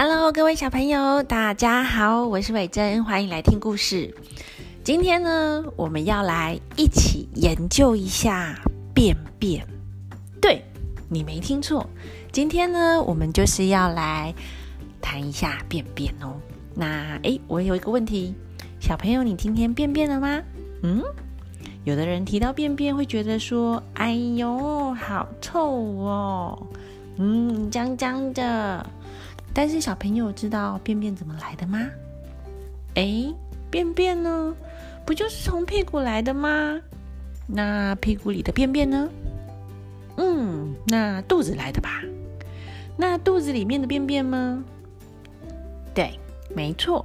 Hello，各位小朋友，大家好，我是伟珍，欢迎来听故事。今天呢，我们要来一起研究一下便便。对，你没听错，今天呢，我们就是要来谈一下便便哦。那诶，我有一个问题，小朋友，你今天便便了吗？嗯，有的人提到便便会觉得说，哎呦，好臭哦，嗯，脏脏的。但是小朋友知道便便怎么来的吗？哎，便便呢，不就是从屁股来的吗？那屁股里的便便呢？嗯，那肚子来的吧？那肚子里面的便便吗？对，没错。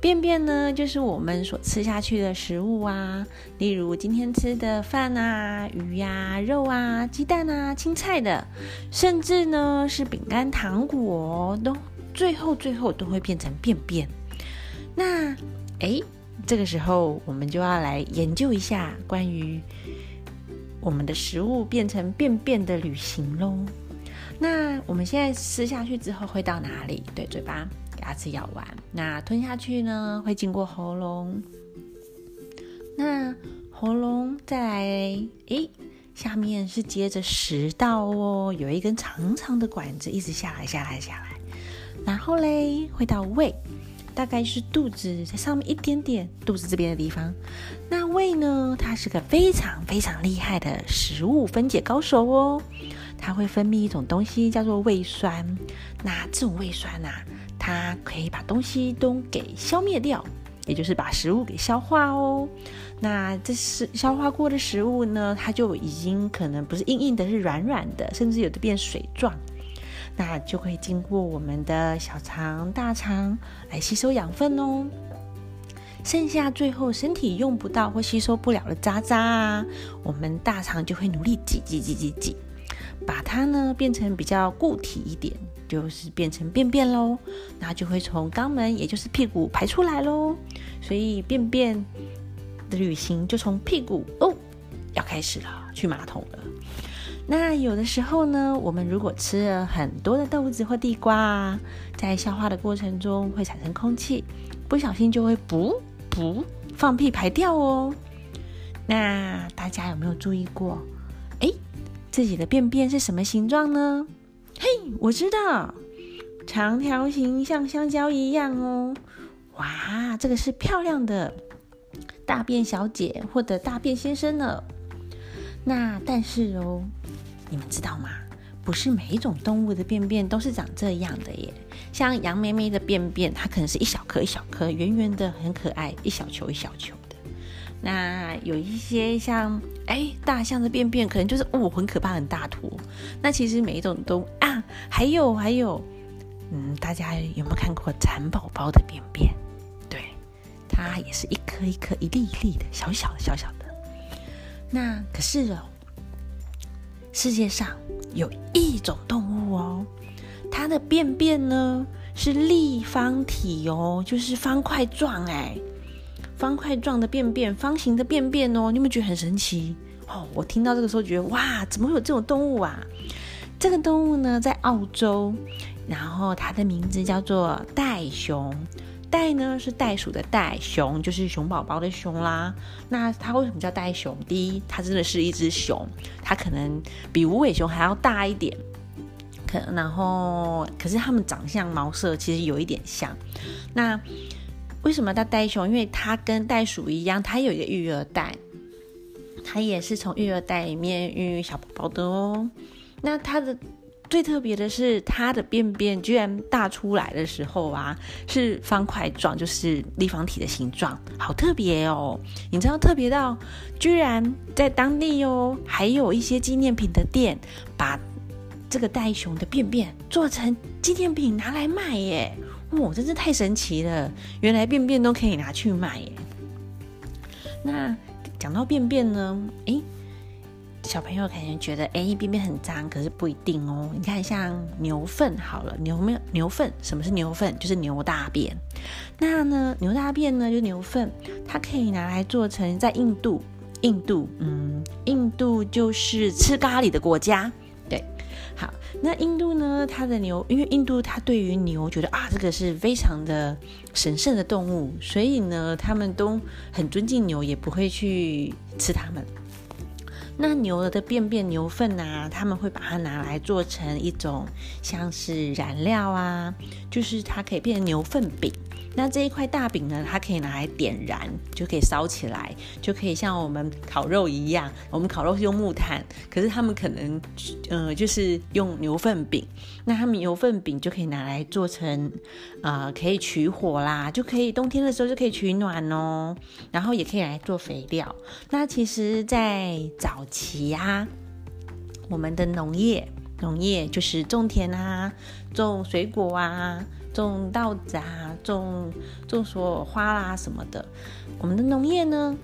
便便呢，就是我们所吃下去的食物啊，例如今天吃的饭啊、鱼呀、肉啊、鸡蛋啊、青菜的，甚至呢是饼干、糖果，都最后最后都会变成便便。那哎，这个时候我们就要来研究一下关于我们的食物变成便便的旅行喽。那我们现在吃下去之后会到哪里？对，嘴巴。牙齿咬完，那吞下去呢，会经过喉咙。那喉咙再来，诶，下面是接着食道哦，有一根长长的管子一直下来，下来，下来。然后嘞，会到胃，大概是肚子在上面一点点，肚子这边的地方。那胃呢，它是个非常非常厉害的食物分解高手哦，它会分泌一种东西叫做胃酸。那这种胃酸呐。它可以把东西都给消灭掉，也就是把食物给消化哦。那这是消化过的食物呢，它就已经可能不是硬硬的，是软软的，甚至有的变水状。那就会经过我们的小肠、大肠来吸收养分哦。剩下最后身体用不到或吸收不了的渣渣啊，我们大肠就会努力挤挤挤挤挤，把它呢变成比较固体一点。就是变成便便喽，那就会从肛门，也就是屁股排出来喽。所以便便的旅行就从屁股哦要开始了，去马桶了。那有的时候呢，我们如果吃了很多的豆子或地瓜，在消化的过程中会产生空气，不小心就会噗噗放屁排掉哦。那大家有没有注意过？自己的便便是什么形状呢？嘿，我知道，长条形像香蕉一样哦。哇，这个是漂亮的大便小姐或者大便先生呢。那但是哦，你们知道吗？不是每一种动物的便便都是长这样的耶。像羊妹妹的便便，它可能是一小颗一小颗，圆圆的，很可爱，一小球一小球。那有一些像哎，大象的便便可能就是哦，很可怕，很大坨。那其实每一种都啊，还有还有，嗯，大家有没有看过蚕宝宝的便便？对，它也是一颗一颗、一粒一粒的，小小的、小小的。那可是哦，世界上有一种动物哦，它的便便呢是立方体哦，就是方块状哎。方块状的便便，方形的便便哦，你有没有觉得很神奇哦？我听到这个时候觉得哇，怎么会有这种动物啊？这个动物呢，在澳洲，然后它的名字叫做袋熊。袋呢是袋鼠的袋，熊就是熊宝宝的熊啦。那它为什么叫袋熊？第一，它真的是一只熊，它可能比无尾熊还要大一点。可然后，可是它们长相毛色其实有一点像。那为什么叫袋熊？因为它跟袋鼠一样，它有一个育儿袋，它也是从育儿袋里面孕育小宝宝的哦。那它的最特别的是，它的便便居然大出来的时候啊，是方块状，就是立方体的形状，好特别哦！你知道特别到，居然在当地哦，还有一些纪念品的店，把这个袋熊的便便做成纪念品拿来卖耶。哇，真是太神奇了！原来便便都可以拿去卖耶。那讲到便便呢，诶，小朋友可能觉得，诶，便便很脏，可是不一定哦。你看，像牛粪好了，牛没有牛粪？什么是牛粪？就是牛大便。那呢，牛大便呢，就牛粪，它可以拿来做成在印度，印度，嗯，印度就是吃咖喱的国家。好，那印度呢？它的牛，因为印度它对于牛觉得啊，这个是非常的神圣的动物，所以呢，他们都很尊敬牛，也不会去吃它们。那牛的便便、牛粪啊，他们会把它拿来做成一种像是燃料啊，就是它可以变成牛粪饼。那这一块大饼呢，它可以拿来点燃，就可以烧起来，就可以像我们烤肉一样。我们烤肉是用木炭，可是他们可能，呃，就是用牛粪饼。那他们牛粪饼就可以拿来做成，呃，可以取火啦，就可以冬天的时候就可以取暖哦。然后也可以来做肥料。那其实，在早期啊，我们的农业，农业就是种田啊，种水果啊。种稻子啊，种种所有花啦什么的，我们的农业呢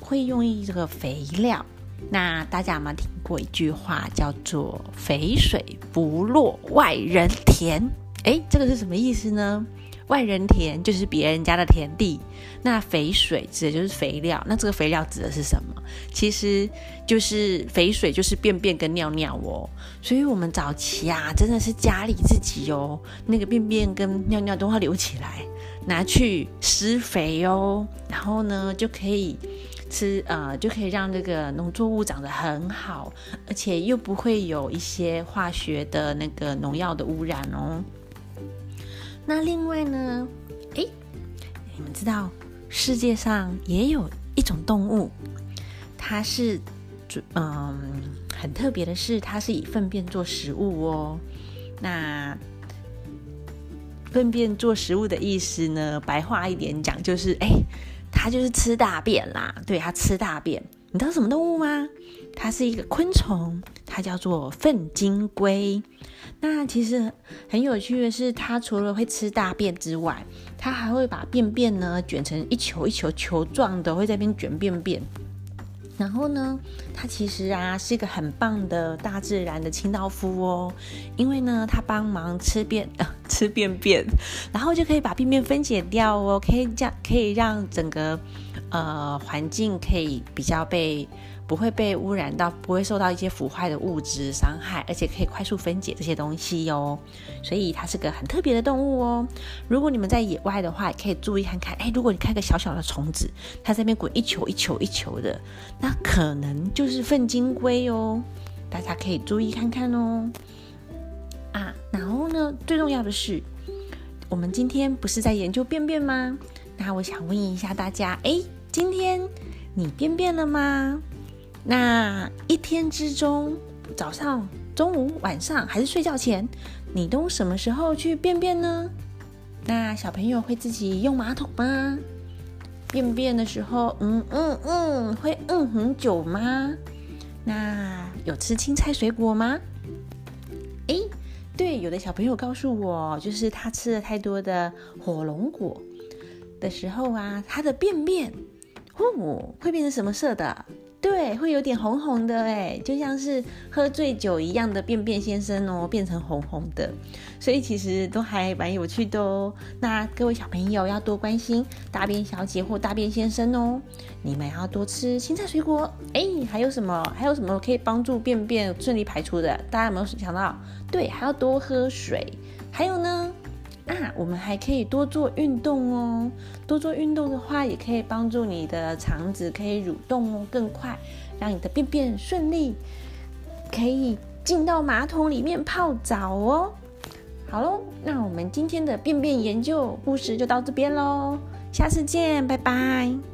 会用一这个肥料。那大家有没有听过一句话叫做“肥水不落外人田”？哎，这个是什么意思呢？外人田就是别人家的田地，那肥水指的就是肥料。那这个肥料指的是什么？其实就是肥水，就是便便跟尿尿哦。所以我们早期啊，真的是家里自己哦，那个便便跟尿尿都要留起来，拿去施肥哦。然后呢，就可以吃呃，就可以让这个农作物长得很好，而且又不会有一些化学的那个农药的污染哦。那另外呢？诶，你们知道世界上也有一种动物，它是嗯很特别的是，它是以粪便做食物哦。那粪便做食物的意思呢？白话一点讲，就是诶，它就是吃大便啦。对，它吃大便。你知道什么动物吗？它是一个昆虫，它叫做粪金龟。那其实很有趣的是，它除了会吃大便之外，它还会把便便呢卷成一球一球球状的，会在边卷便便。然后呢，它其实啊是一个很棒的大自然的清道夫哦，因为呢它帮忙吃便 吃便便，然后就可以把便便分解掉哦，可以这样可以让整个呃环境可以比较被。不会被污染到，不会受到一些腐坏的物质伤害，而且可以快速分解这些东西哟。所以它是个很特别的动物哦。如果你们在野外的话，也可以注意看看。哎，如果你看个小小的虫子，它在那边滚一球一球一球的，那可能就是粪金龟哦。大家可以注意看看哦。啊，然后呢，最重要的是，我们今天不是在研究便便吗？那我想问一下大家，哎，今天你便便了吗？那一天之中，早上、中午、晚上还是睡觉前，你都什么时候去便便呢？那小朋友会自己用马桶吗？便便的时候，嗯嗯嗯，会嗯很久吗？那有吃青菜水果吗？诶，对，有的小朋友告诉我，就是他吃了太多的火龙果的时候啊，他的便便，哦，会变成什么色的？对，会有点红红的哎，就像是喝醉酒一样的便便先生哦，变成红红的，所以其实都还蛮有趣的哦。那各位小朋友要多关心大便小姐或大便先生哦，你们要多吃青菜水果。哎，还有什么？还有什么可以帮助便便顺利排出的？大家有没有想到？对，还要多喝水。还有呢？那，我们还可以多做运动哦。多做运动的话，也可以帮助你的肠子可以蠕动哦，更快，让你的便便顺利，可以进到马桶里面泡澡哦。好喽，那我们今天的便便研究故事就到这边喽，下次见，拜拜。